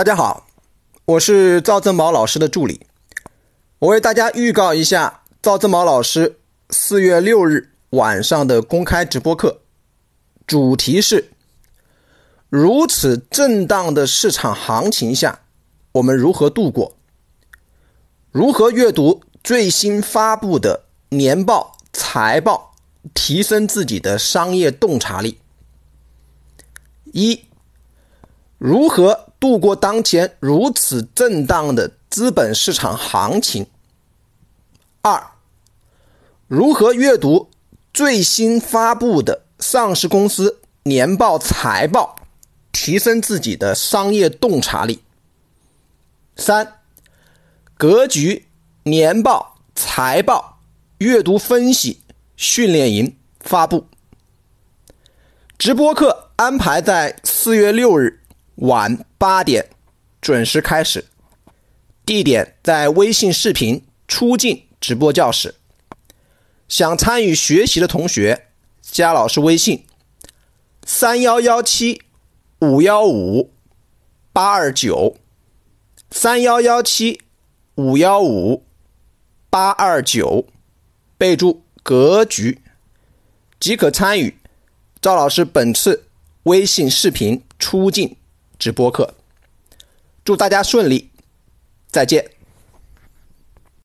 大家好，我是赵正宝老师的助理。我为大家预告一下赵正宝老师四月六日晚上的公开直播课，主题是：如此震荡的市场行情下，我们如何度过？如何阅读最新发布的年报、财报，提升自己的商业洞察力？一、如何？度过当前如此震荡的资本市场行情。二，如何阅读最新发布的上市公司年报、财报，提升自己的商业洞察力。三，格局年报、财报阅读分析训练营发布。直播课安排在四月六日。晚八点准时开始，地点在微信视频出镜直播教室。想参与学习的同学，加老师微信：三幺幺七五幺五八二九，三幺幺七五幺五八二九，备注“格局”即可参与赵老师本次微信视频出镜。直播课，祝大家顺利，再见。